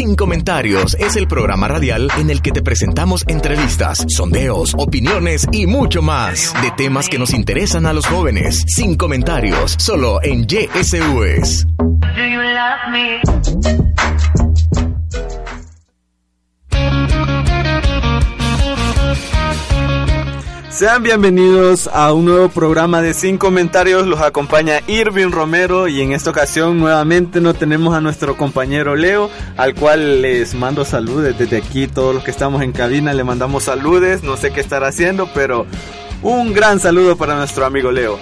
Sin comentarios es el programa radial en el que te presentamos entrevistas, sondeos, opiniones y mucho más de temas que nos interesan a los jóvenes. Sin comentarios, solo en YSUS. Sean bienvenidos a un nuevo programa de Sin Comentarios. Los acompaña Irving Romero y en esta ocasión nuevamente no tenemos a nuestro compañero Leo, al cual les mando saludos desde aquí. Todos los que estamos en cabina le mandamos saludos. No sé qué estará haciendo, pero un gran saludo para nuestro amigo Leo.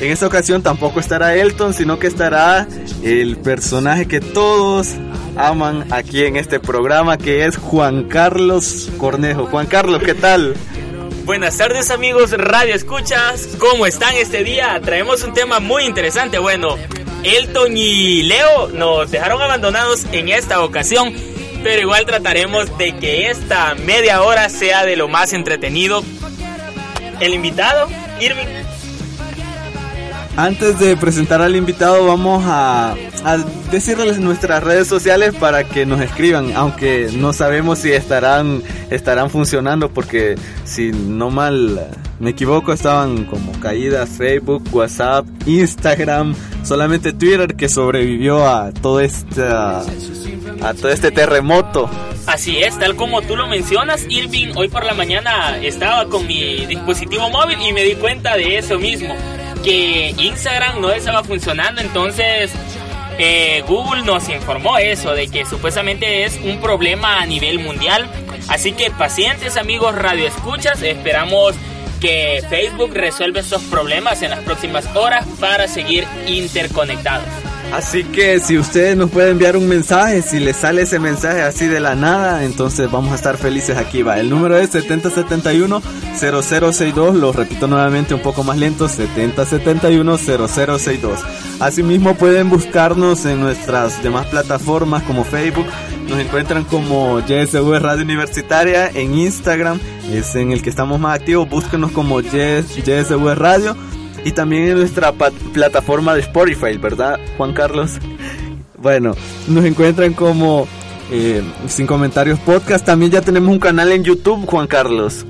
En esta ocasión tampoco estará Elton, sino que estará el personaje que todos aman aquí en este programa, que es Juan Carlos Cornejo. Juan Carlos, ¿qué tal? Buenas tardes amigos Radio Escuchas, ¿cómo están este día? Traemos un tema muy interesante. Bueno, Elton y Leo nos dejaron abandonados en esta ocasión, pero igual trataremos de que esta media hora sea de lo más entretenido. El invitado, Irving. Antes de presentar al invitado vamos a, a, decirles nuestras redes sociales para que nos escriban, aunque no sabemos si estarán, estarán funcionando porque si no mal me equivoco estaban como caídas Facebook, WhatsApp, Instagram, solamente Twitter que sobrevivió a todo esta, a todo este terremoto. Así es, tal como tú lo mencionas, Irving, hoy por la mañana estaba con mi dispositivo móvil y me di cuenta de eso mismo que Instagram no estaba funcionando, entonces eh, Google nos informó eso, de que supuestamente es un problema a nivel mundial. Así que pacientes amigos radio escuchas, esperamos que Facebook resuelva estos problemas en las próximas horas para seguir interconectados. Así que si ustedes nos pueden enviar un mensaje, si les sale ese mensaje así de la nada, entonces vamos a estar felices aquí. Va, el número es 7071-0062, lo repito nuevamente un poco más lento, 7071-0062. Asimismo pueden buscarnos en nuestras demás plataformas como Facebook, nos encuentran como YSV Radio Universitaria, en Instagram es en el que estamos más activos, búsquenos como YSV Radio y también en nuestra plataforma de Spotify, ¿verdad, Juan Carlos? Bueno, nos encuentran como eh, Sin Comentarios Podcast. También ya tenemos un canal en YouTube, Juan Carlos.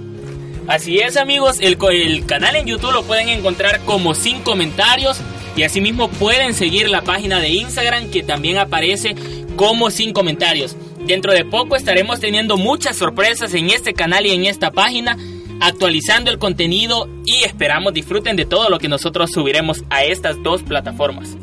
Así es, amigos. El, el canal en YouTube lo pueden encontrar como Sin Comentarios. Y asimismo pueden seguir la página de Instagram que también aparece como Sin Comentarios. Dentro de poco estaremos teniendo muchas sorpresas en este canal y en esta página actualizando el contenido y esperamos disfruten de todo lo que nosotros subiremos a estas dos plataformas.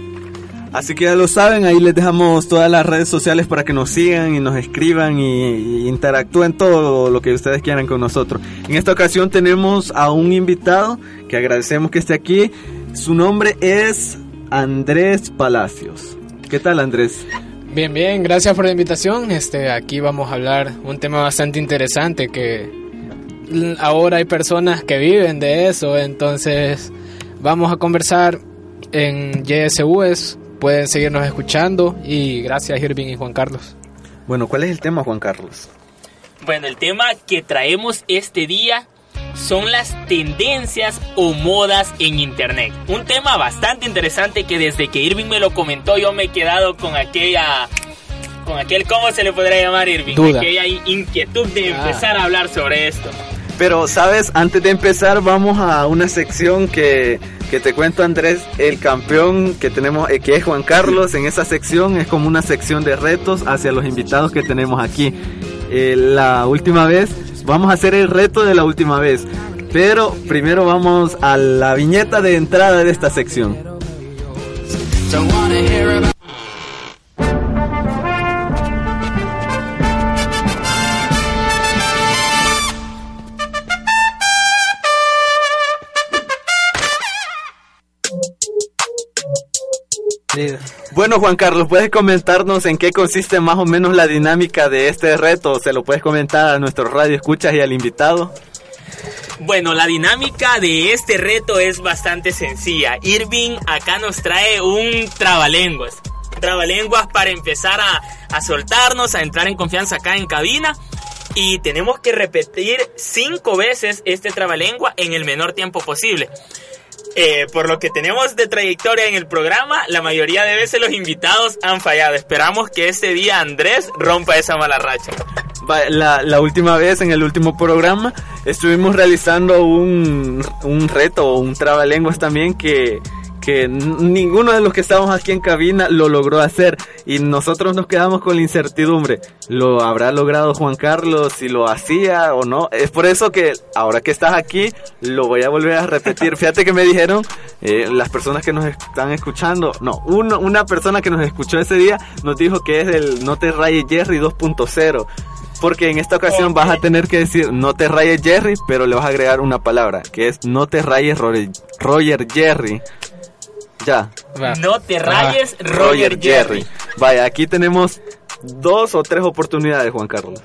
Así que ya lo saben, ahí les dejamos todas las redes sociales para que nos sigan y nos escriban y, y, interactúen todo lo que ustedes quieran con nosotros. En esta ocasión tenemos a un invitado que agradecemos que esté aquí. Su nombre es Andrés Palacios. ¿Qué tal Andrés? Bien, bien, gracias por la invitación. Este, aquí vamos a hablar un tema bastante interesante que ahora hay personas que viven de eso, entonces vamos a conversar en YSUS, pueden seguirnos escuchando y gracias Irving y Juan Carlos. Bueno, ¿cuál es el tema Juan Carlos? Bueno, el tema que traemos este día son las tendencias o modas en internet. Un tema bastante interesante que desde que Irving me lo comentó yo me he quedado con aquella con aquel cómo se le podría llamar Irving, Duda. aquella inquietud de Ah. empezar a hablar sobre esto. Pero, ¿sabes? Antes de empezar, vamos a una sección que, que te cuento, Andrés. El campeón que tenemos, eh, que es Juan Carlos, en esa sección es como una sección de retos hacia los invitados que tenemos aquí. Eh, la última vez, vamos a hacer el reto de la última vez. Pero primero vamos a la viñeta de entrada de esta sección. Bueno, Juan Carlos, ¿puedes comentarnos en qué consiste más o menos la dinámica de este reto? ¿Se lo puedes comentar a nuestro radio escuchas y al invitado? Bueno, la dinámica de este reto es bastante sencilla. Irving acá nos trae un trabalenguas. Trabalenguas para empezar a, a soltarnos, a entrar en confianza acá en cabina. Y tenemos que repetir cinco veces este trabalengua en el menor tiempo posible. Eh, por lo que tenemos de trayectoria en el programa, la mayoría de veces los invitados han fallado. Esperamos que este día Andrés rompa esa mala racha. La última vez, en el último programa, estuvimos realizando un, un reto o un trabalenguas también que, que ninguno de los que estábamos aquí en cabina lo logró hacer y nosotros nos quedamos con la incertidumbre. ¿Lo habrá logrado Juan Carlos si lo hacía o no? Es por eso que ahora que estás aquí lo voy a volver a repetir. Fíjate que me dijeron eh, las personas que nos están escuchando, no, uno, una persona que nos escuchó ese día nos dijo que es el No te rayes Jerry 2.0. Porque en esta ocasión vas a tener que decir no te rayes Jerry, pero le vas a agregar una palabra, que es no te rayes Roger, Roger Jerry. Ya, Va. No te rayes, Roger, Jerry. Vaya, aquí tenemos dos o tres oportunidades, Juan Carlos.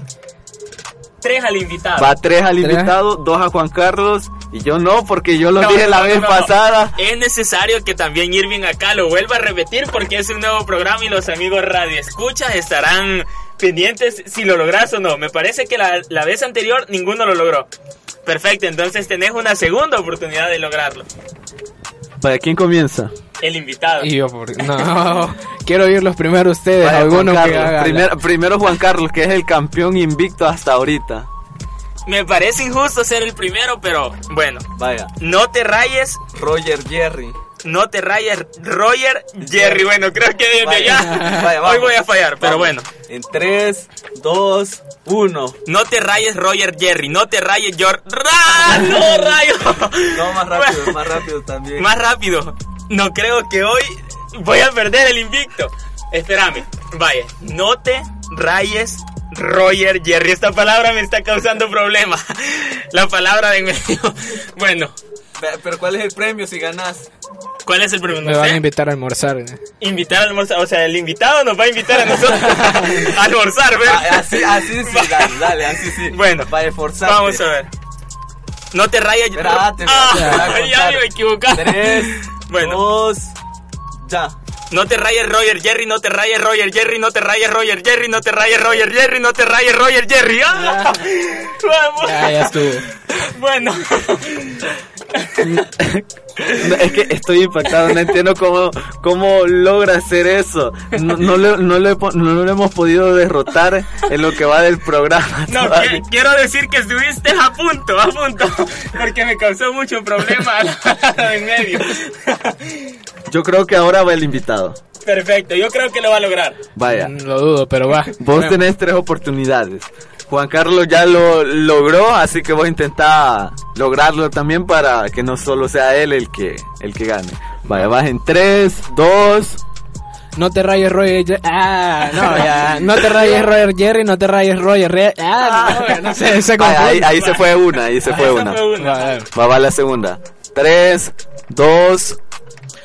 Tres al invitado. Va tres al Tres. invitado, dos a Juan Carlos y yo no, porque yo lo No, dije la no, vez no, no. pasada. Es necesario que también Irving acá lo vuelva a repetir porque es un nuevo programa y los amigos Radio Escuchas estarán pendientes si lo logras o no. Me parece que la, la vez anterior ninguno lo logró. Perfecto, entonces tenés una segunda oportunidad de lograrlo. Vaya, ¿quién comienza? El invitado. Y yo, por... no, quiero oírlos primero ustedes, Vaya, Juan alguno que haga Primero, primero Juan Carlos, que es el campeón invicto hasta ahorita. Me parece injusto ser el primero, pero bueno. Vaya, No te rayes, Roger Jerry. No te rayes, Roger Jerry. Bueno, creo que desde Vaya, vaya, hoy voy a fallar, pero bueno. En 3, 2, 1. No te rayes, Roger Jerry. No te rayes, George. ¡Ra! ¡No, rayo! No, más rápido, más rápido también. Más rápido. No creo que hoy voy a perder el invicto. Espérame. Vaya. No te rayes, Roger Jerry. Esta palabra me está causando problemas. La palabra de medio. Bueno. Pero ¿cuál es el premio si ganas? ¿Cuál es el premio? Me No van a invitar a almorzar. ¿eh? Invitar al almorzar. O sea, el invitado nos va a invitar a nosotros a almorzar, ¿verdad? Ah, así, así sí, dale, dale, así sí. Bueno, Para esforzarte. Vamos a ver. No te rayes. Espérate, Ah, a ya me equivoqué. 3, Bueno. 2, ya. No te rayes Roger Jerry, no te rayes Roger Jerry, no te rayes Roger Jerry, no te rayes Roger Jerry, no te rayes Roger Jerry. ¡Ah! Vamos. Ya, ya estuvo. Bueno. No, es que estoy impactado, no entiendo cómo, cómo logra hacer eso. No, no, le- no, le no lo hemos podido derrotar en lo que va del programa. No, qui- quiero decir que estuviste a punto, a punto, porque me causó mucho problema la palabra de en medio. Yo creo que ahora va el invitado. Perfecto, yo creo que lo va a lograr. Vaya, Mm, Lo dudo, pero va. vos tenés tres oportunidades. Juan Carlos ya lo logró, así que vos intentá lograrlo también para que no solo sea él el que, el que gane. Vaya, vas en 3, 2, No te rayes Roger. Ah, no, ya. No te rayes Roger Jerry, no te rayes Roger Re- Ah, no, no sé, se ahí, ahí se fue una, ahí se fue Esa una. fue una. Va, va la segunda. 3, 2,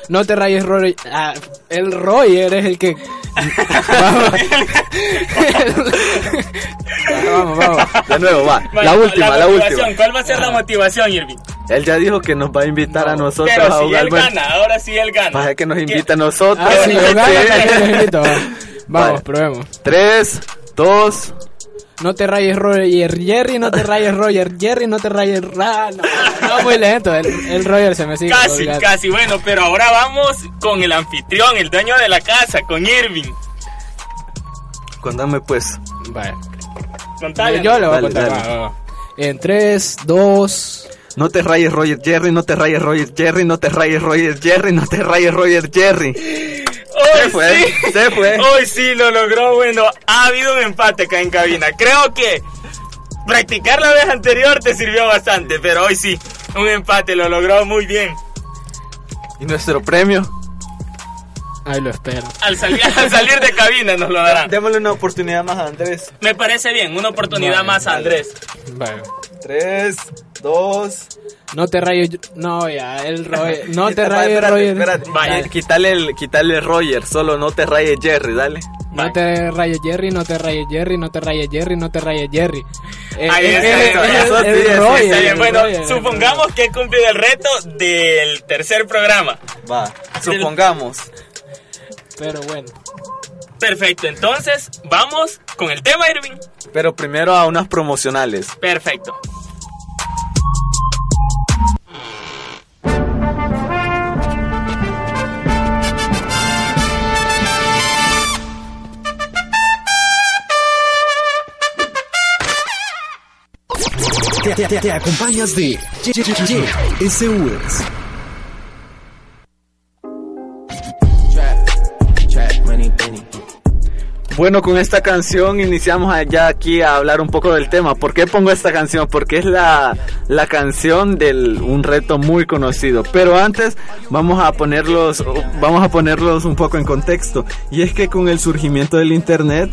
No te rayes Roger. Ah, el Roger es el que. Vamos. vamos, vamos. de nuevo, va. La última, la, última. ¿Cuál va a ser la motivación, Irving? Él ya dijo que nos va a invitar a nosotros Pero a si jugar. él Bueno, gana, ahora sí él gana. Vaya que nos ¿Qué? invita a nosotros. Ah, si yo gano, Sí. los invito, va. Vamos, Vale. probemos. 3, 2, No te rayes Roger Jerry, no te rayes Roger Jerry, no te rayes. Ah, no, muy lento. El, el Roger se me sigue. Casi, colgando. casi. Bueno, pero ahora vamos con el anfitrión, el dueño de la casa, con Irving. Contame pues. Vale. Contale. Yo le voy a contar. va, va, va. En 3, 2. No te rayes Roger Jerry, no te rayes Roger Jerry, no te rayes Roger Jerry, no te rayes Roger Jerry. Hoy Se fue, sí. se fue. Hoy sí lo logró. Bueno, ha habido un empate acá en cabina. Creo que practicar la vez anterior te sirvió bastante, pero hoy sí, un empate lo logró muy bien. ¿Y nuestro premio? Ahí lo espero. Al salir, al salir de cabina nos lo darán. Démosle una oportunidad más a Andrés. Me parece bien, una oportunidad Vale, más a vale. Andrés. Vale. 3, 2. No te rayes. No, ya, el Roger. No te rayes, espérate, Roger. espérate. Vaya. Qui- Quítale el, quítale el Roger, solo no te rayes Jerry, dale. No te rayes Jerry, no te rayes Jerry, no te rayes Jerry, no te rayes Jerry. Eh, Ahí eh, está, eh, Roger, Está bueno, supongamos que he cumplido el reto del tercer programa. Va, supongamos. Pero bueno. Perfecto, entonces vamos con el tema, Irving. Pero primero a unas promocionales. Perfecto. Te, te- te- te acompañas de SUS. Bueno, con esta canción iniciamos ya aquí a hablar un poco del tema. ¿Por qué pongo esta canción? Porque es la, la canción de un reto muy conocido. Pero antes vamos a ponerlos, vamos a ponerlos un poco en contexto. Y es que con el surgimiento del internet,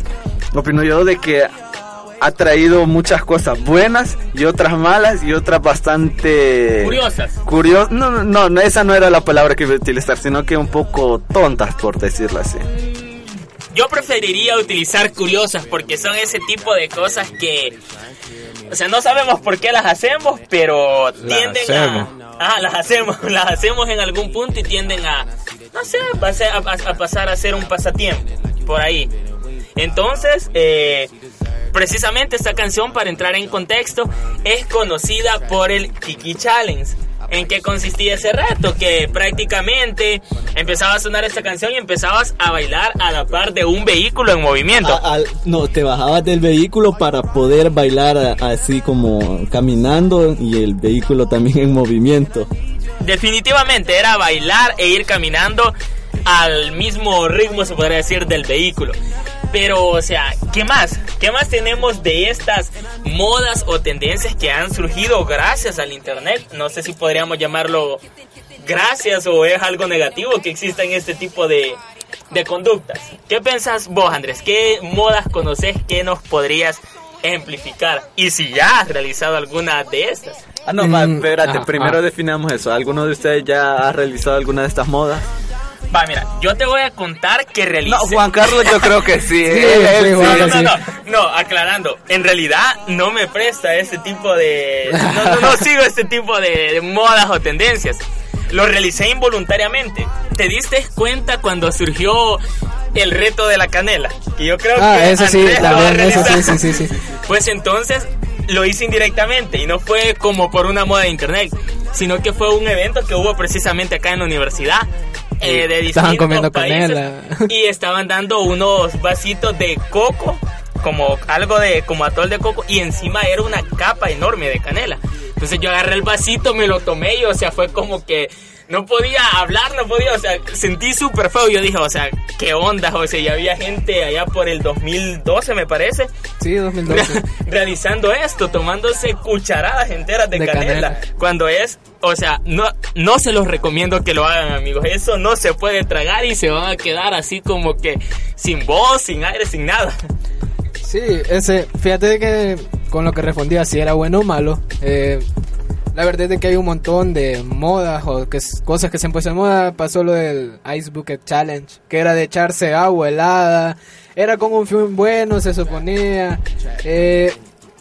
opino yo de que ha traído muchas cosas buenas y otras malas y otras bastante Curiosas. Curioso, no, no, no, esa no era la palabra que iba a utilizar, sino que un poco tontas, por decirlo así. Yo preferiría utilizar curiosas porque son ese tipo de cosas que, o sea, no sabemos por qué las hacemos, pero tienden hacemos. a, ah, las hacemos, las hacemos en algún punto y tienden a, no sé, a, a- a pasar a ser un pasatiempo por ahí. Entonces, eh, precisamente esta canción, para entrar en contexto, es conocida por el Kiki Challenge. ¿En qué consistía ese reto? Que prácticamente empezaba a sonar esta canción y empezabas a bailar a la par de un vehículo en movimiento. A- no, te bajabas del vehículo para poder bailar así como caminando y el vehículo también en movimiento. Definitivamente era bailar e ir caminando al mismo ritmo, se podría decir, del vehículo. Pero, o sea, ¿qué más? ¿Qué más tenemos de estas modas o tendencias que han surgido gracias al Internet? No sé si podríamos llamarlo gracias o es algo negativo que exista en este tipo de, de conductas. ¿Qué pensás vos, Andrés? ¿Qué modas conoces que nos podrías ejemplificar? Y si ya has realizado alguna de estas. Ah, no, va, Mm, espérate, primero ah. definamos eso. ¿Alguno de ustedes ya ha realizado alguna de estas modas? Va, mira, yo te voy a contar que realicé... No, Juan Carlos yo creo que sí. Sí, él sí, sí. Juan No, no, no, no, aclarando, en realidad no me presta ese tipo de... No, no, no sigo este tipo de, de modas o tendencias. Lo realicé involuntariamente. ¿Te diste cuenta cuando surgió el reto de la canela? Que yo creo Ah, que eso sí, también, eso sí, sí, sí, sí. Pues entonces lo hice indirectamente y no fue como por una moda de internet, sino que fue un evento que hubo precisamente acá en la universidad. Eh, de Estaban comiendo países, canela. y estaban dando unos vasitos de coco como algo de como atol de coco y encima era una capa enorme de canela entonces yo agarré el vasito me lo tomé y o sea fue como que no podía hablar, no podía, o sea, sentí súper feo. Yo dije, o sea, ¿qué onda? Sea, ya había gente allá por el 2012, me parece, Sí, 2012. realizando esto, tomándose cucharadas enteras de, De canela, canela. Cuando es, o sea, no, no se los recomiendo que lo hagan, amigos. Eso no se puede tragar y se van a quedar así como que sin voz, sin aire, sin nada. Sí, ese, fíjate que con lo que respondía, si era bueno o malo, eh, la verdad es que hay un montón de modas o que, es- cosas que se han puesto de moda. Pasó lo del Ice Bucket Challenge, que era de echarse agua helada, era con un film bueno, se suponía. Eh,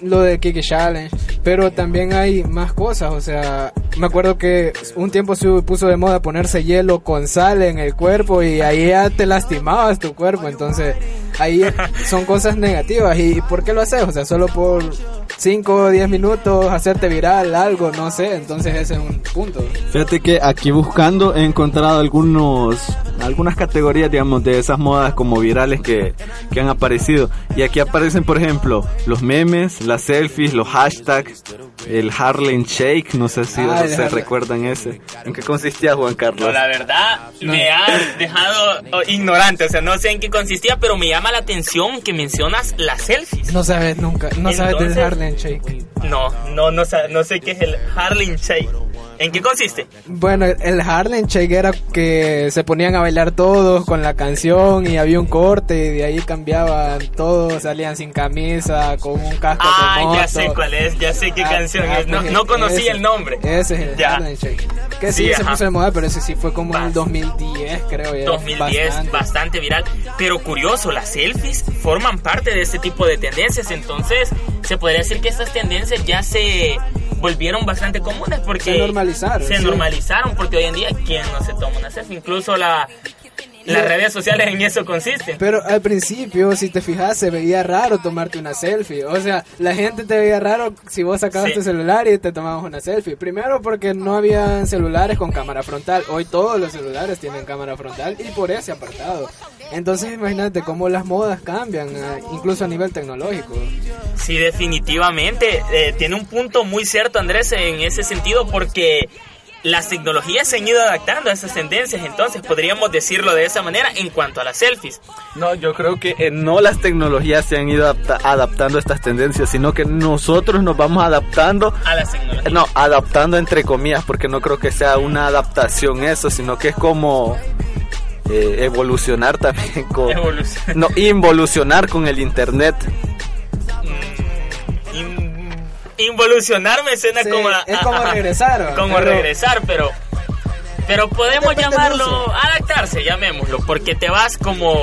lo de Kiki Challenge, pero también hay más cosas, o sea, me acuerdo que un tiempo se puso de moda ponerse hielo con sal en el cuerpo y ahí ya te lastimabas tu cuerpo, entonces ahí son cosas negativas y ¿por qué lo haces? O sea, solo por 5 o 10 minutos hacerte viral algo, no sé, entonces ese es un punto. Fíjate que aquí buscando he encontrado algunos algunas categorías, digamos, de esas modas como virales que, que han aparecido. Y aquí aparecen, por ejemplo, los memes, las selfies, los hashtags, el Harlem Shake, no sé si Ah, se Harlem. recuerdan ese. ¿En qué consistía Juan No, Carlos? la verdad, me has dejado oh, ignorante, o sea, no sé en qué consistía, pero me llama la atención que mencionas las selfies. No sabes nunca, no sabes Entonces- del Harlem Shake. No, no, no, no sé qué es el Harlem Shake. ¿En qué consiste? Bueno, el Harlem Shake era que se ponían a bailar todos con la canción y había un corte y de ahí cambiaban todos, salían sin camisa, con un casco de Ah, moto. ya sé cuál es, ya sé qué Ah, canción ah, es. No, pues, no conocí ese- el nombre. Ese es el Ya. Harlem Shake. Que sí, Sí, se puso de moda, pero ese sí fue como en el Bas- 2010, creo. ya, 2010, bastante. bastante. viral. Pero curioso, las selfies forman parte de este tipo de tendencias. Entonces, se podría decir que estas tendencias ya se volvieron bastante comunes porque Se normalizaron, Se sí. normalizaron porque hoy en día, ¿quién no se toma una selfie? Incluso la, las redes sociales en eso consisten. Pero al principio, si te fijas, se veía raro tomarte una selfie. O sea, la gente te veía raro si vos sacabas Sí. tu celular y te tomabas una selfie. Primero porque no habían celulares con cámara frontal. Hoy todos los celulares tienen cámara frontal y por ese apartado. Entonces imagínate cómo las modas cambian, eh, incluso a nivel tecnológico. Sí, definitivamente. Eh, tiene un punto muy cierto, Andrés, en ese sentido, porque las tecnologías se han ido adaptando a esas tendencias. Entonces, podríamos decirlo de esa manera en cuanto a las selfies. No, yo creo que eh, no las tecnologías se han ido adapta- adaptando a estas tendencias, sino que nosotros nos vamos adaptando A las tecnologías. No, adaptando entre comillas, porque no creo que sea una adaptación eso, sino que es como eh, evolucionar también con... No, involucionar con el internet. Mm, in- involucionar me suena Sí, como a- es como regresar, como Pero- regresar pero pero podemos Depende llamarlo adaptarse llamémoslo porque te vas como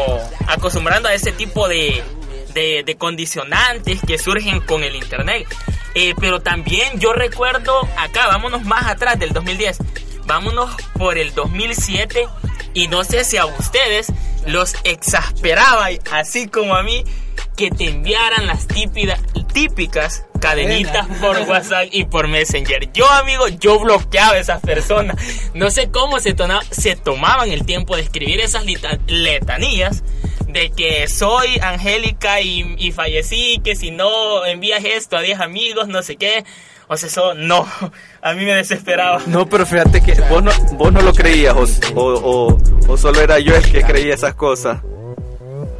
acostumbrando a ese tipo de de, de condicionantes que surgen con el internet. Eh, pero también yo recuerdo acá vámonos más atrás del 2010 vámonos por el 2007 y no sé si a ustedes los exasperaba así como a mí que te enviaran las típida- típicas cadenitas por WhatsApp y por Messenger. Yo, amigo, yo bloqueaba a esas personas. No sé cómo se, tona- se tomaban el tiempo de escribir esas lita- letanías de que soy Angélica y, y fallecí, que si no envías esto a 10 amigos, no sé qué. O sea, eso no, a mí me desesperaba. No, pero fíjate que vos no, vos no lo creías, o, o, o- o solo era yo el que creía esas cosas.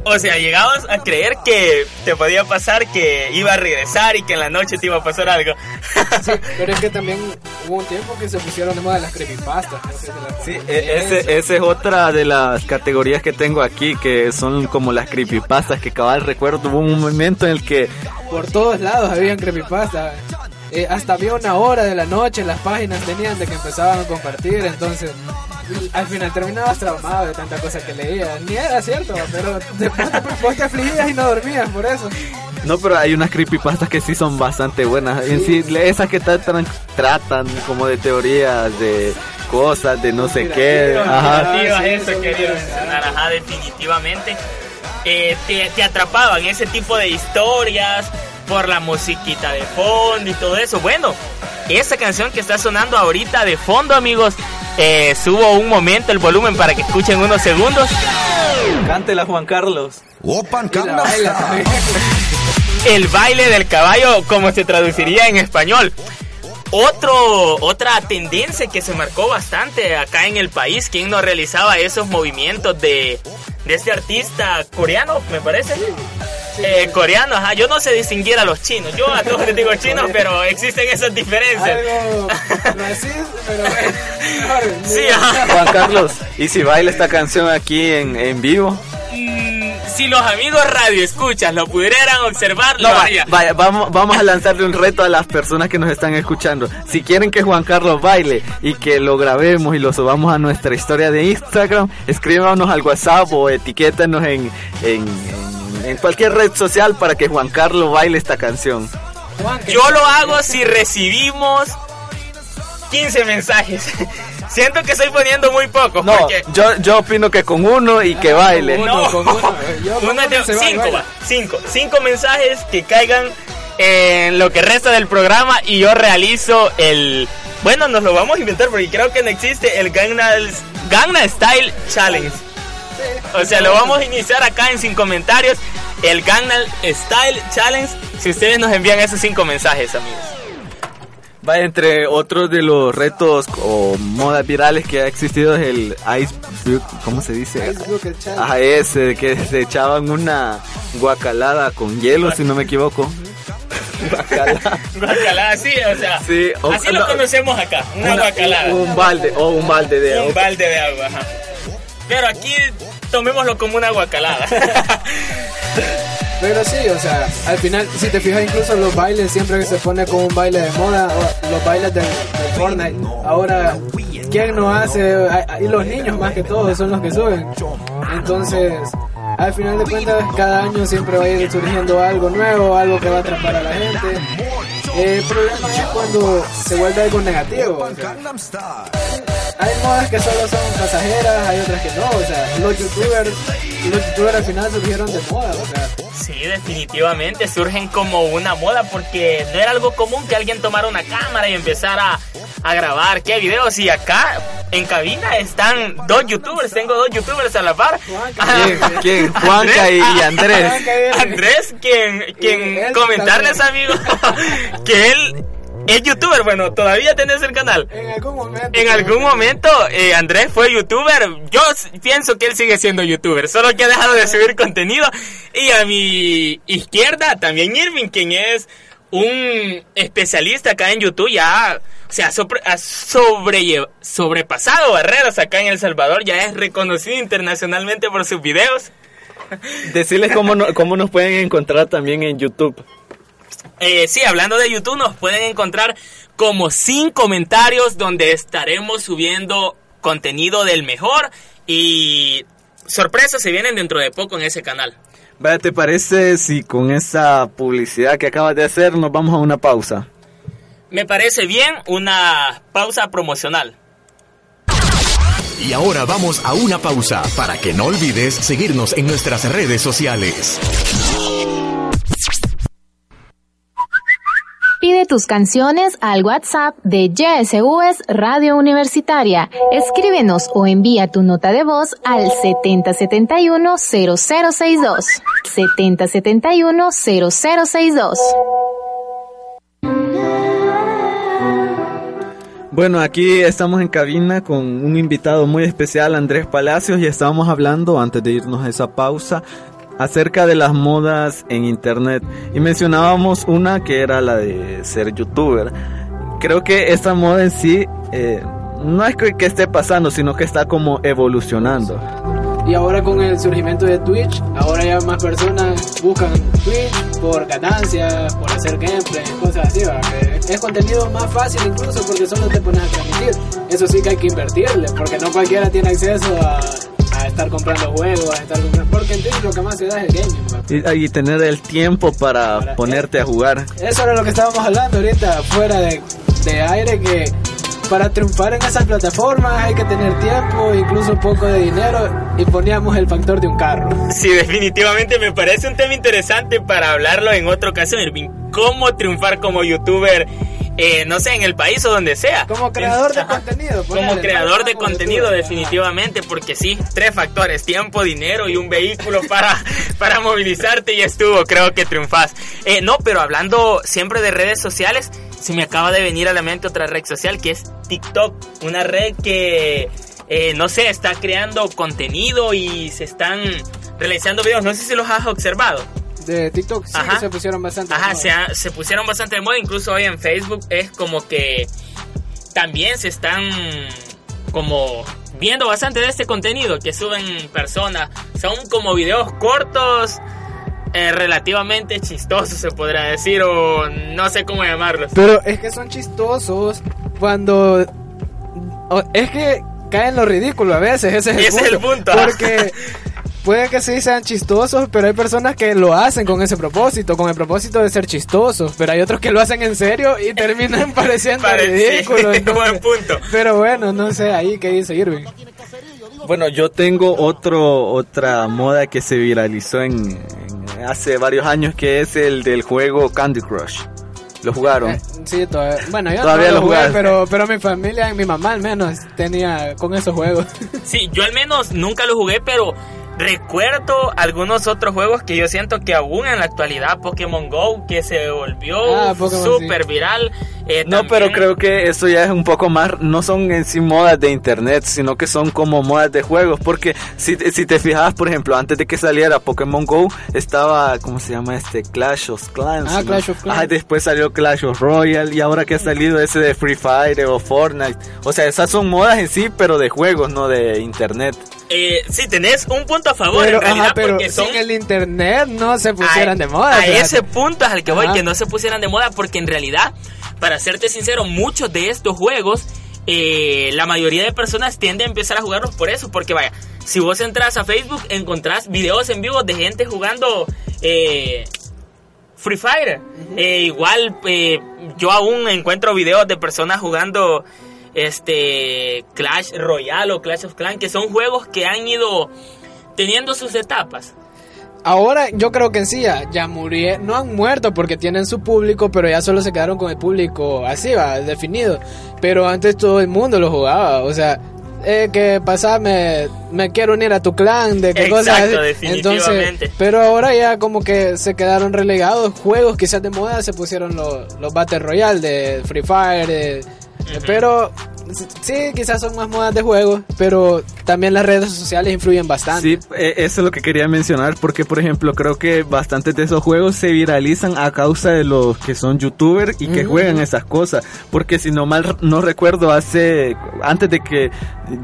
O sea, llegabas a creer que te podía pasar que iba a regresar y que en la noche te iba a pasar algo. Sí, pero es que también hubo un tiempo que se pusieron de moda las creepypastas. No sé si las Sí, e- ese, esa es otra de las categorías que tengo aquí, que son como las creepypastas, que cabal recuerdo, hubo un momento en el que Por todos lados habían creepypasta. Eh, hasta había una hora de la noche, las páginas tenían de que empezaban a compartir, entonces al final terminabas traumado de tanta cosa que leías. Ni era cierto, pero después te, vos te afligías y no dormías por eso. No, pero hay unas creepypastas que sí son bastante buenas. En sí, esas que tratan, tratan como de teorías, de cosas, de no sé qué. Ajá. Sí, eso quería mencionar, ajá, definitivamente. Eh, te, te atrapaban ese tipo de historias por la musiquita de fondo y todo eso. Bueno, esa canción que está sonando ahorita de fondo, amigos, eh, subo un momento el volumen para que escuchen unos segundos. Cántela, Juan Carlos. El baile del caballo, como se traduciría en español. Otro, otra tendencia que se marcó bastante acá en el país, quien no realizaba esos movimientos de, de este artista coreano, me parece. Eh, coreano, ajá, yo no sé distinguir a los chinos, yo a todos les digo chinos, pero existen esas diferencias. Algo racismo, pero bueno, mejor, Sí, ajá. Juan Carlos, ¿y si baila esta canción aquí en, en vivo? Mm, si los amigos radio escuchas lo pudieran observar, No, lo haría. vaya, vamos, vamos a lanzarle un reto a las personas que nos están escuchando. Si quieren que Juan Carlos baile y que lo grabemos y lo subamos a nuestra historia de Instagram, escríbanos al WhatsApp o etiquétanos en, en, en- cualquier red social para que Juan Carlos baile esta canción. Yo lo hago si recibimos 15 mensajes. Siento que estoy poniendo muy pocos. No, porque yo, yo opino que con uno y que baile. uno, No. con uno. Yo con Uno cinco, va, cinco, cinco mensajes que caigan en lo que resta del programa y yo realizo el. Bueno, nos lo vamos a inventar porque creo que no existe el Gangnam, Gangnam Style Challenge. O sea, lo vamos a iniciar acá en sin comentarios. El Gangnam Style Challenge. Si ustedes nos envían esos cinco mensajes, amigos. Va entre otros de los retos o modas virales que ha existido es el ice ¿cómo se dice? Facebook, el chat. Ajá, ese que se echaban una guacalada con hielo, si no me equivoco. Guacala. Guacalada, sí, o sea, Sí, o- así lo no. conocemos acá, una, Una- guacalada. Un balde, o un balde de un agua. balde de agua, ajá. Pero aquí tomémoslo como una guacalada. Pero sí, o sea, al final, si te fijas, incluso los bailes, siempre que se pone como un baile de moda, los bailes del Fortnite, ahora, ¿quién no hace? Y los niños más que todo son los que suben. Entonces, al final de cuentas, cada año siempre va a ir surgiendo algo nuevo, algo que va a atrapar a la gente. El problema es cuando se vuelve algo negativo. hay modas que solo son pasajeras, hay otras que no, o sea, los youtubers, los youtubers al final surgieron de moda, o sea, Sí, definitivamente surgen como una moda porque no era algo común que alguien tomara una cámara y empezara a grabar qué videos y acá en cabina están dos youtubers, tengo dos youtubers a la par. ¿Quién? ¿Quién? Juanca y, y Andrés. Andrés, quien, quien comentarles también. amigos que él es youtuber, bueno, todavía tenés el canal. en algún momento. En algún momento eh, Andrés fue youtuber. Yo pienso que él sigue siendo youtuber, solo que ha dejado de subir contenido. Y a mi izquierda también Irving, quien es un especialista acá en YouTube, ya o sea, sobre- ha sobrepasado barreras acá en El Salvador, ya es reconocido internacionalmente por sus videos. Decirles cómo, no- cómo nos pueden encontrar también en YouTube. Eh, sí, hablando de YouTube, nos pueden encontrar como sin comentarios donde estaremos subiendo contenido del mejor y sorpresas se vienen dentro de poco en ese canal. Vaya, ¿te parece si con esa publicidad que acabas de hacer nos vamos a una pausa? Me parece bien una pausa promocional. Y ahora vamos a una pausa para que no olvides seguirnos en nuestras redes sociales. Pide tus canciones al WhatsApp de YSUS Radio Universitaria. Escríbenos o envía tu nota de voz al 7071-0062. 7071-0062. Bueno, aquí estamos en cabina con un invitado muy especial, Andrés Palacios, y estábamos hablando, antes de irnos a esa pausa, acerca de las modas en internet. Y mencionábamos una que era la de ser youtuber. Creo que esta moda en sí eh, no es que, que esté pasando, sino que está como evolucionando. Y ahora con el surgimiento de Twitch, ahora ya más personas buscan Twitch por ganancias, por hacer gameplay, cosas así. Que es contenido más fácil incluso porque solo te pones a transmitir. Eso sí que hay que invertirle, porque no cualquiera tiene acceso a estar comprando juegos, a estar comprando... Porque en Twitch lo que más se da es el gaming. Y, y tener el tiempo para ponerte a jugar. Eso era lo que estábamos hablando ahorita, fuera de, de aire, que para triunfar en esas plataformas hay que tener tiempo, incluso un poco de dinero, y poníamos el factor de un carro. Sí, definitivamente me parece un tema interesante para hablarlo en otra ocasión, Irving. ¿Cómo triunfar como youtuber? Eh, no sé, en el país o donde sea. Como creador de Ajá. contenido. Como ponele, creador no de como contenido, definitivamente, porque sí, tres factores, tiempo, dinero y un vehículo para, para movilizarte y estuvo, creo que triunfas. Eh, no, pero hablando siempre de redes sociales, se me acaba de venir a la mente otra red social que es TikTok, una red que, eh, no sé, está creando contenido y se están realizando videos, no sé si los has observado. De TikTok, sí, Ajá. que se pusieron bastante. de moda. se, se pusieron bastante de moda, incluso hoy en Facebook es como que también se están como viendo bastante de este contenido que suben personas. Son como videos cortos, eh, relativamente chistosos se podrá decir, o no sé cómo llamarlos. Pero es que son chistosos cuando... es que caen lo ridículo a veces, ese es el Ese es el punto. Porque puede que sí sean chistosos, pero hay personas que lo hacen con ese propósito, con el propósito de ser chistosos, pero hay otros que lo hacen en serio y terminan pareciendo Pare- ridículos. buen punto. Pero bueno, no sé ahí qué dice Irving. Bueno, yo tengo otro otra moda que se viralizó en, en- hace varios años que es el del juego Candy Crush. ¿Lo jugaron? Eh, sí, todavía, bueno, yo Todavía no lo lo jugué, pero, pero mi familia, mi mamá al menos, tenía con esos juegos. Sí, yo al menos nunca lo jugué, pero recuerdo algunos otros juegos que yo siento que aún en la actualidad, Pokémon Go, que se volvió Ah, súper viral, Eh, No, también- pero creo que eso ya es un poco más, no son en sí modas de internet, sino que son como modas de juegos, porque si, si te fijas, por ejemplo, antes de que saliera Pokémon Go, estaba, ¿cómo se llama este? Clash of Clans. Ah, ¿no? Clash of Clans. Ajá, después salió Clash of Royale, y ahora que ha salido ese de Free Fire o Fortnite. O sea, esas son modas en sí, pero de juegos, no de internet. Eh, sí, tenés un punto a favor Pero, en realidad ajá, pero porque son... sin el internet no se pusieran a, de moda. A fíjate. ese punto es al que voy, Ajá. que no se pusieran de moda, porque en realidad, para serte sincero, muchos de estos juegos, eh, la mayoría de personas tienden a empezar a jugarlos por eso, porque vaya, si vos entras a Facebook, encontrás videos en vivo de gente jugando eh, Free Fire. Eh, igual, eh, yo aún encuentro videos de personas jugando este Clash Royale o Clash of Clans, que son juegos que han ido teniendo sus etapas. Ahora yo creo que en sí ya, ya murieron, no han muerto porque tienen su público, pero ya solo se quedaron con el público así, va, definido. Pero antes todo el mundo lo jugaba, o sea, eh, que pasaba, me, me quiero unir a tu clan, de qué cosas Exacto, así. definitivamente. Entonces, pero ahora ya como que se quedaron relegados, juegos quizás de moda se pusieron los, los Battle Royale de Free Fire, de- pero sí, quizás son más modas de juegos, pero también las redes sociales influyen bastante. Sí, eh, eso es lo que quería mencionar, porque por ejemplo creo que bastantes de esos juegos se viralizan a causa de los que son youtubers y que juegan esas cosas, porque si no mal no recuerdo hace, antes de que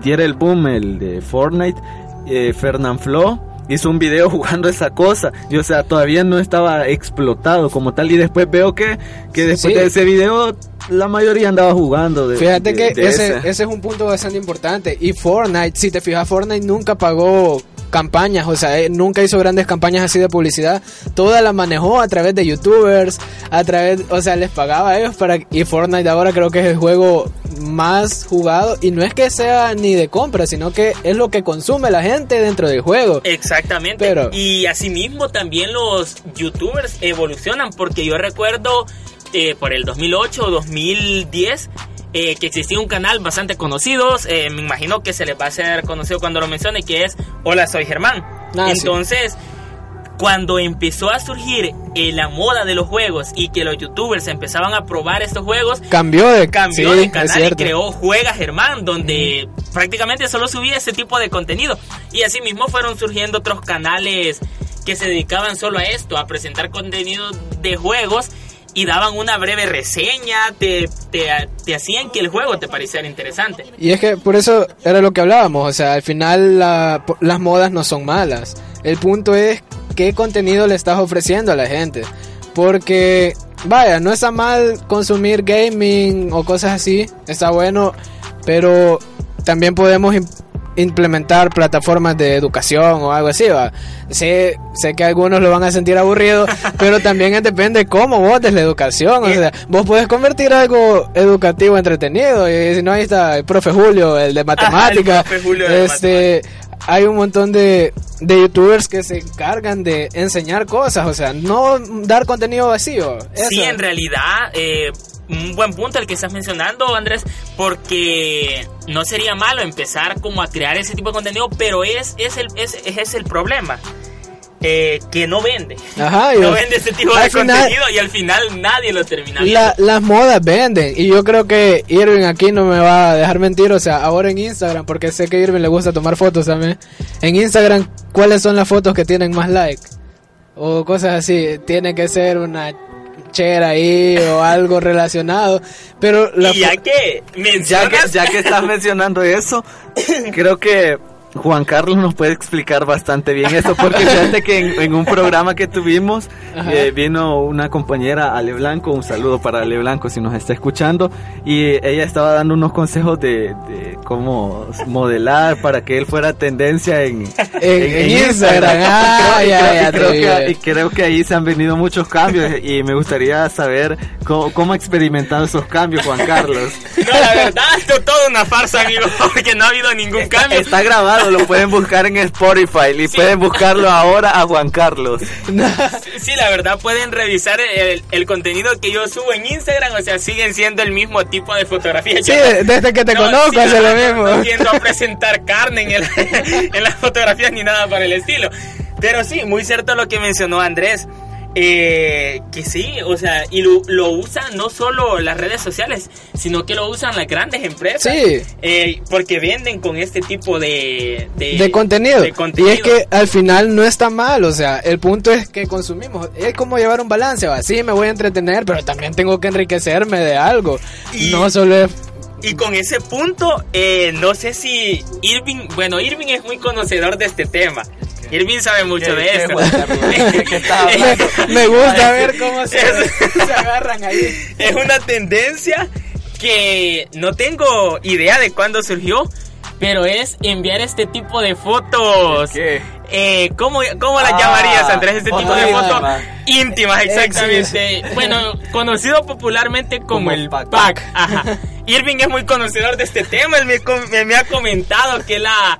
diera el boom el de Fortnite, eh, Fernand Flo hizo un video jugando esa cosa y o sea todavía no estaba explotado como tal y después veo que, que después Sí. de ese video la mayoría andaba jugando de, Fíjate de- que de ese, ese. ese es un punto bastante importante. Y Fortnite, si te fijas, Fortnite nunca pagó campañas, o sea, eh, nunca hizo grandes campañas así de publicidad. Toda la manejó a través de youtubers, a través, o sea, les pagaba a ellos para... Y Fortnite ahora creo que es el juego más jugado y no es que sea ni de compra, sino que es lo que consume la gente dentro del juego. Exactamente. Pero- Y asimismo también los youtubers evolucionan porque yo recuerdo eh, por el 2008 o 2010 eh, que existía un canal bastante conocido, eh, me imagino que se les va a hacer conocido cuando lo mencione, que es Hola, soy Germán. Ah, sí. Cuando empezó a surgir eh, la moda de los juegos y que los youtubers empezaban a probar estos juegos, Cambió de, cambió sí, de canal y creó Juega Germán, donde prácticamente solo subía ese tipo de contenido. Y así mismo fueron surgiendo otros canales que se dedicaban solo a esto, a presentar contenido de juegos y daban una breve reseña, te, te, te hacían que el juego te pareciera interesante. Y es que por eso era lo que hablábamos, o sea, al final la- las modas no son malas. El punto es qué contenido le estás ofreciendo a la gente. Porque, vaya, no está mal consumir gaming o cosas así, está bueno, pero también podemos im- implementar plataformas de educación o algo así, va. Sé, sé que algunos lo van a sentir aburrido, pero también depende cómo vos des la educación, o sea, vos puedes convertir algo educativo entretenido, y si no ahí está el profe Julio, el de matemática, profe Julio de este, hay un montón de, de youtubers que se encargan de enseñar cosas, o sea, no dar contenido vacío. Sí, en realidad, eh, un buen punto el que estás mencionando, Andrés, porque no sería malo empezar como a crear ese tipo de contenido, pero es, es, el, es, es el problema. Eh, que no vende. Ajá, no vende ese tipo de final- contenido y al final nadie lo termina viendo. La- las modas venden y yo creo que Irving aquí no me va a dejar mentir, o sea, ahora en Instagram, porque sé que a Irving le gusta tomar fotos también, en Instagram, ¿cuáles son las fotos que tienen más like? O cosas así, tiene que ser una chera ahí o algo relacionado, pero la y ya que Ya que, ya que estás mencionando eso, creo que Juan Carlos nos puede explicar bastante bien eso, porque fíjate que en, en un programa que tuvimos eh, vino una compañera, Ale Blanco, un saludo para Ale Blanco si nos está escuchando, y ella estaba dando unos consejos de, de cómo modelar para que él fuera tendencia en, En- en Instagram. Ah, Y creo- ya, que- ya. y creo que ahí se han venido muchos cambios y me gustaría saber cómo, cómo ha experimentado esos cambios, Juan Carlos. No, la verdad, esto es toda una farsa, amigo, porque no ha habido ningún cambio. Está grabado, lo pueden buscar en Spotify y pueden buscarlo ahora a Juan Carlos. Sí, la verdad pueden revisar el, el contenido que yo subo en Instagram, o sea, siguen siendo el mismo tipo de fotografía. Sí, desde que te conozco sí, hace no, lo no, mismo. No tiendo a presentar carne en, el- en las fotografías ni nada para el estilo. Pero sí, muy cierto lo que mencionó Andrés. Eh, que sí, o sea, y lo, lo usan no solo las redes sociales, sino que lo usan las grandes empresas. Sí. Eh, porque venden con este tipo de, de, contenido. de Y es que al final no está mal, o sea, el punto es que consumimos. Es como llevar un balance, va. Sí, me voy a entretener, pero también tengo que enriquecerme de algo. Y- No solo es. Y con ese punto, eh, no sé si Irving, bueno, Irving es muy conocedor de este tema. Irving sabe mucho ¿Qué- de esto. Me gusta ver cómo se, Es- se agarran ahí. es una tendencia que no tengo idea de cuándo surgió, pero es enviar este tipo de fotos. ¿Qué? Eh, ¿cómo, ¿Cómo las Ah, llamarías, Andrés? Este tipo de fotos íntimas. exactamente. Bueno, conocido popularmente como, Como el pack. pack. Ajá. Irving es muy conocedor de este tema. Él me, com- me- me ha comentado que la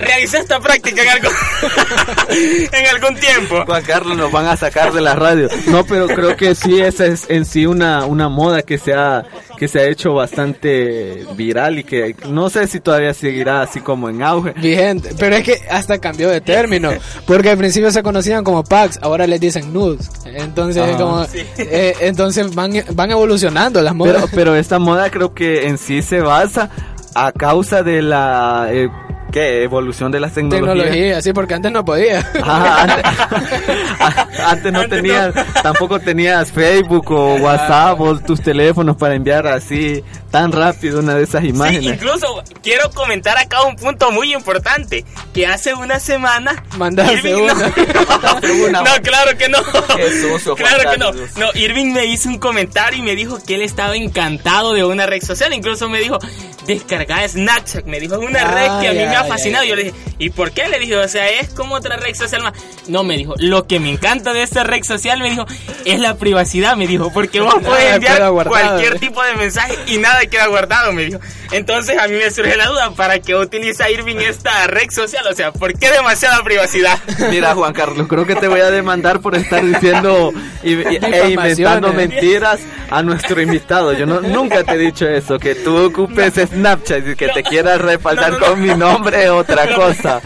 realizó esta práctica en algún, en algún tiempo. Juan Carlos nos van a sacar de la radio. No, pero creo que sí, esa es en sí una, una moda que se, ha, que se ha hecho bastante viral y que no sé si todavía seguirá así como en auge. Vigente, pero es que hasta cambió de término, porque al principio se conocían como packs, ahora les dicen nudes, entonces es como, eh, entonces van, van evolucionando las modas. Pero, pero esta moda creo que en sí se basa a causa de la eh, ¿qué? evolución de las tecnologías. tecnología, sí, porque antes no podía. Ajá, antes, antes no Antes tenías, tampoco tenías Facebook o WhatsApp o tus teléfonos para enviar así tan rápido una de esas Sí, imágenes. incluso quiero comentar acá un punto muy importante, que hace una semana... Mandaste no- una. no, claro que no. Qué sucio, Juan claro que no. Irving me hizo un comentario y me dijo que él estaba encantado de una red social. Incluso me dijo, descarga Snapchat. Me dijo, es una red que a mí me ha fascinado. Yo le dije, ¿y por qué? Le dije, o sea, es como otra red social más. No, me dijo, lo que me encanta de esta red social, me dijo, es la privacidad, me dijo, porque vos Nada puedes enviar guardado. cualquier tipo de mensaje y nada queda guardado, me dijo. Entonces a mí me surge la duda, ¿para qué utiliza Irving esta red social? O sea, ¿por qué demasiada privacidad? Mira, Juan Carlos, creo que te voy a demandar por estar diciendo y, y- e inventando mentiras a nuestro invitado. Yo no, nunca te he dicho eso, que tú ocupes Snapchat y que te quieras respaldar No, no, no. con mi nombre es otra cosa.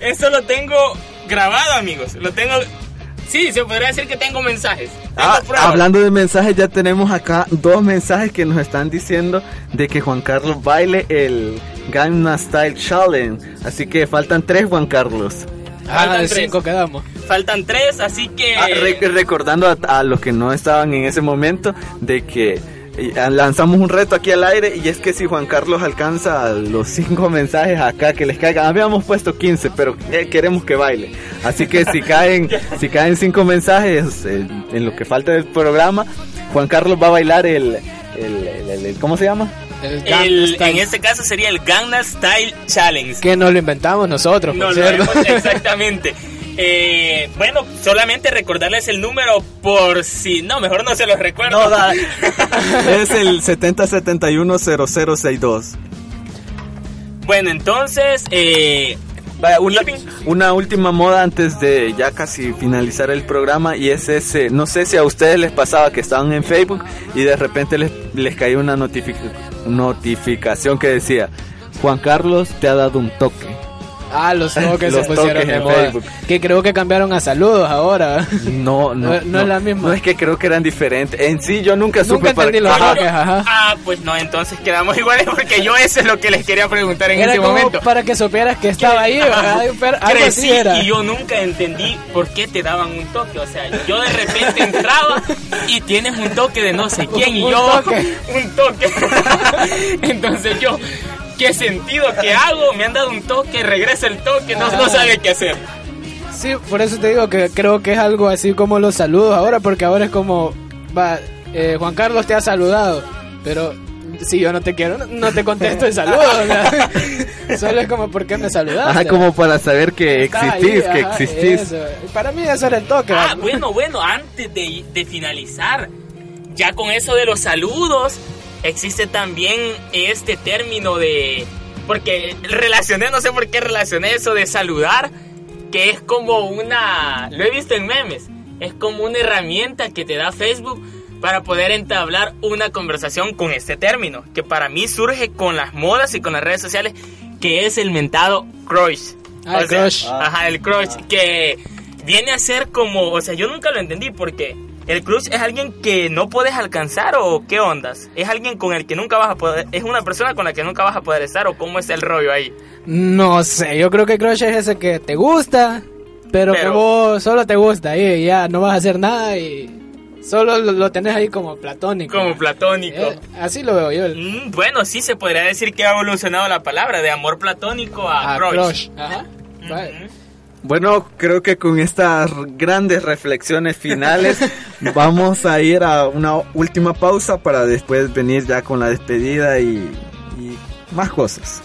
Eso lo tengo grabado, amigos. Lo tengo. Sí, se podría decir que tengo mensajes. Tengo Ah, pruebas. hablando de mensajes, ya tenemos acá dos mensajes que nos están diciendo de que Juan Carlos baile el Gangnam Style Challenge. Así que faltan tres Juan Carlos. Ah, Faltan de tres. cinco quedamos. Faltan tres, así que. Ah, re- recordando a, a los que no estaban en ese momento de que lanzamos un reto aquí al aire y es que si Juan Carlos alcanza los cinco mensajes acá que les caigan, habíamos puesto 15 pero eh, queremos que baile así que si caen si caen cinco mensajes eh, en lo que falta del programa Juan Carlos va a bailar el, el, el- el- el- ¿cómo se llama? El en este caso sería el Gangnam Style Challenge. que nos lo inventamos nosotros, No, por lo cierto. hemos- exactamente. Eh, bueno, solamente recordarles el número por si. No, mejor no se los recuerdo. No, es el 70710062 Bueno, entonces. Eh, una, última moda antes de ya casi finalizar el programa y es ese, no sé si a ustedes les pasaba que estaban en Facebook y de repente les, les cayó una notific- notificación que decía, Juan Carlos te ha dado un toque. Ah, los toques Los se pusieron toques de en moda. Facebook. Que creo que cambiaron a saludos ahora. No, no, No- no es la misma. No es que creo que eran diferentes. En sí yo nunca Nunca supe para entendí los Ajá. toques, ajá. Ah, pues no, entonces quedamos iguales porque yo eso es lo que les quería preguntar en Era ese como momento. para que supieras que estaba ahí, algo así Crecí era. y yo nunca entendí por qué te daban un toque. O sea, yo de repente entraba y tienes un toque de no sé quién y Un yo toque. un toque. Entonces yo, ¿qué sentido que hago? Me han dado un toque, regresa el toque, no, no sabía qué hacer. Sí, por eso te digo que creo que es algo así como los saludos ahora, porque ahora es como, va, eh, Juan Carlos te ha saludado, pero si yo no te quiero, no, no te contesto el saludo. o sea, solo es como, ¿por qué me saludaste? Ajá, como para saber que existís, ahí, que ajá, existís. eso. Para mí eso era el toque. Ah, bueno, bueno, antes de, de finalizar, ya con eso de los saludos, existe también este término de... Porque relacioné, no sé por qué relacioné eso de saludar, que es como una... Lo he visto en memes, es como una herramienta que te da Facebook para poder entablar una conversación con este término, que para mí surge con las modas y con las redes sociales, que es el mentado crush. Ah, el crush. Ajá, el crush, que viene a ser como, o sea, yo nunca lo entendí porque el crush es alguien que no puedes alcanzar o qué ondas? Es alguien con el que nunca vas a poder, es una persona con la que nunca vas a poder estar o cómo es el rollo ahí. No sé, yo creo que crush es ese que te gusta, pero, que vos solo te gusta y ya no vas a hacer nada y solo lo, lo tenés ahí como platónico. Como platónico. Eh, así lo veo yo. Mm, bueno, sí se podría decir que ha evolucionado la palabra de amor platónico a, a crush. crush. Ajá. Vale. Bueno, creo que con estas grandes reflexiones finales vamos a ir a una última pausa para después venir ya con la despedida y, y más cosas.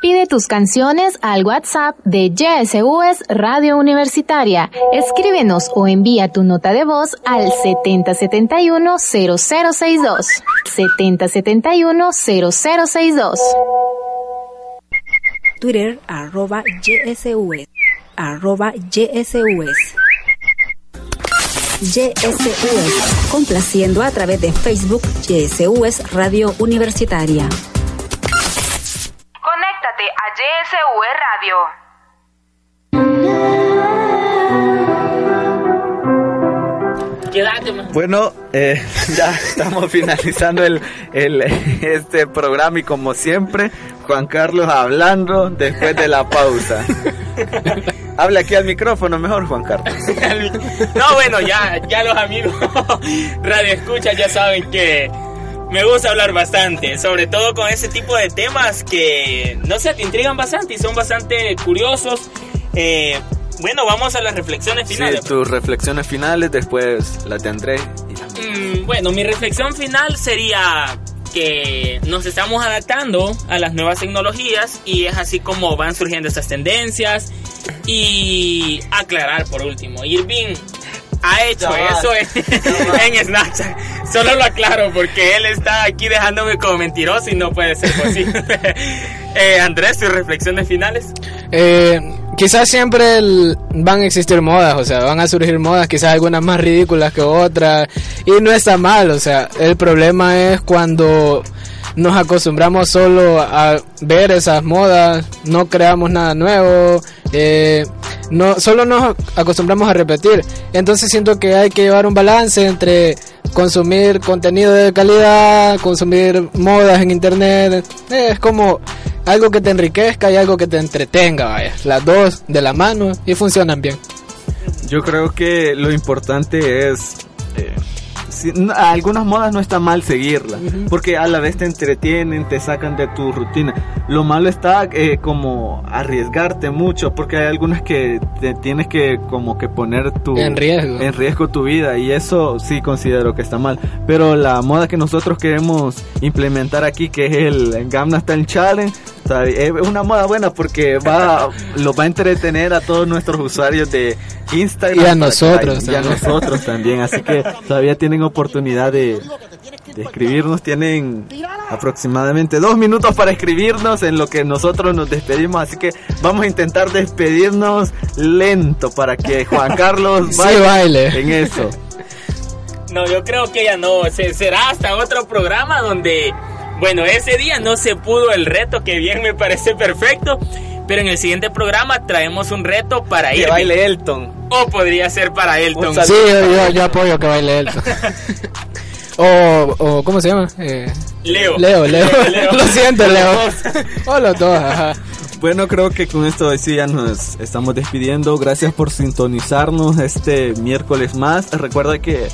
Pide tus canciones al WhatsApp de YSUS Radio Universitaria. Escríbenos o envía tu nota de voz al 7071-0062. 7071-0062. Twitter arroba YSUS. Arroba YSUS. YSUS. Complaciendo a través de Facebook YSUS Radio Universitaria. YSV Radio. Quédate, man. Bueno, eh, ya estamos finalizando el, el- este programa y como siempre, Juan Carlos hablando después de la pausa. Habla aquí al micrófono mejor, Juan Carlos. No, bueno, ya, ya los amigos Radio Escucha ya saben que me gusta hablar bastante, sobre todo con ese tipo de temas que, no sé, te intrigan bastante y son bastante curiosos. Eh, bueno, vamos a las reflexiones Sí, finales. tus reflexiones finales, después las de André. y las. Mm, bueno, mi reflexión final sería que nos estamos adaptando a las nuevas tecnologías y es así como van surgiendo estas tendencias y aclarar por último, Irving ha hecho eso en, en Snapchat. Solo lo aclaro porque él está aquí dejándome como mentiroso y no puede ser posible. Eh, Andrés, tus reflexiones finales. Eh, quizás siempre el- van a existir modas, o sea, van a surgir modas, quizás algunas más ridículas que otras, y no está mal, o sea, el problema es cuando nos acostumbramos solo a ver esas modas, no creamos nada nuevo, eh, no, solo nos acostumbramos a repetir. Entonces siento que hay que llevar un balance entre consumir contenido de calidad, consumir modas en internet, eh, es como algo que te enriquezca y algo que te entretenga, vaya, las dos de la mano y funcionan bien. Yo creo que lo importante es... eh, si- n- a algunas modas no está mal seguirlas, porque a la vez te entretienen, te sacan de tu rutina. Lo malo está eh, como arriesgarte mucho, porque hay algunas que te tienes que como que poner tu... En riesgo. En riesgo tu vida, y eso sí considero que está mal. Pero la moda que nosotros queremos implementar aquí, que es el Gamma Style Challenge, es una moda buena porque va, los va a entretener a todos nuestros usuarios de Instagram. Y a nosotros Y a nosotros también. Así que todavía tienen oportunidad de, de escribirnos. Tienen aproximadamente dos minutos para escribirnos en lo que nosotros nos despedimos. Así que vamos a intentar despedirnos lento para que Juan Carlos Sí, baile baile. en eso. No, yo creo que ya no. Se- será hasta otro programa donde, bueno, ese día no se pudo el reto, que bien me parece perfecto. Pero en el siguiente programa traemos un reto para Que ir. baile Elton. O podría ser para Elton. Sí, yo, yo- yo apoyo que baile él. o, o, ¿cómo se llama? Eh, Leo. Leo, Leo. Leo. Lo siento, Leo. o los dos, ajá. Bueno, creo que con esto sí ya nos estamos despidiendo. Gracias por sintonizarnos este miércoles más. Recuerda que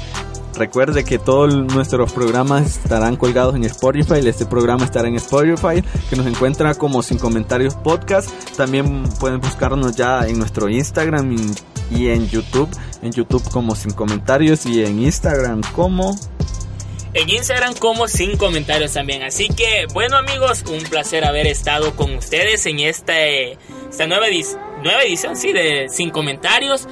recuerde que todos nuestros programas estarán colgados en Spotify. Este programa estará en Spotify, que nos encuentra como sin comentarios podcast. También pueden buscarnos ya en nuestro Instagram y, en YouTube. En YouTube como sin comentarios y en Instagram como En Instagram como sin comentarios también. Así que, bueno amigos, un placer haber estado con ustedes en este, esta nueva, edis- nueva edición, sí, de Sin Comentarios.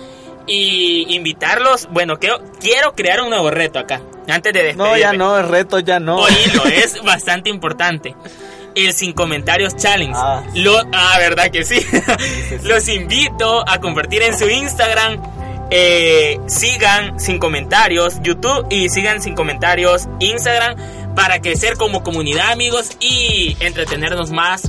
Y invitarlos, bueno, quiero, quiero crear un nuevo reto acá, antes de despedirme. No, ya no, el reto ya no. Oílo, es bastante importante. El Sin Comentarios Challenge. Ah. Lo, ah, verdad que sí. Los invito a compartir en su Instagram. eh, sigan Sin Comentarios YouTube y sigan Sin Comentarios Instagram para crecer como comunidad, amigos, y entretenernos más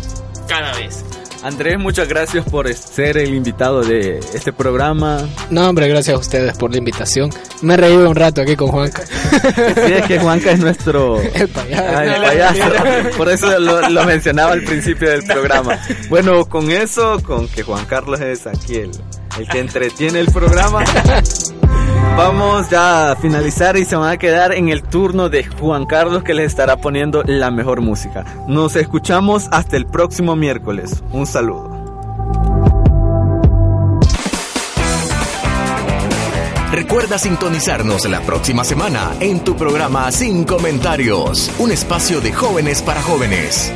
cada vez. Andrés, muchas gracias por ser el invitado de este programa. No, hombre, gracias a ustedes por la invitación. Me he reído un rato aquí con Juanca. Sí, es que Juanca es nuestro... El payaso. Ah, el payaso. Por eso lo, lo, mencionaba al principio del programa. Bueno, con eso, con que Juan Carlos es aquí el, el que entretiene el programa. Vamos ya a finalizar y se van a quedar en el turno de Juan Carlos que les estará poniendo la mejor música. Nos escuchamos hasta el próximo miércoles. Un saludo. Recuerda sintonizarnos la próxima semana en tu programa Sin Comentarios, un espacio de jóvenes para jóvenes.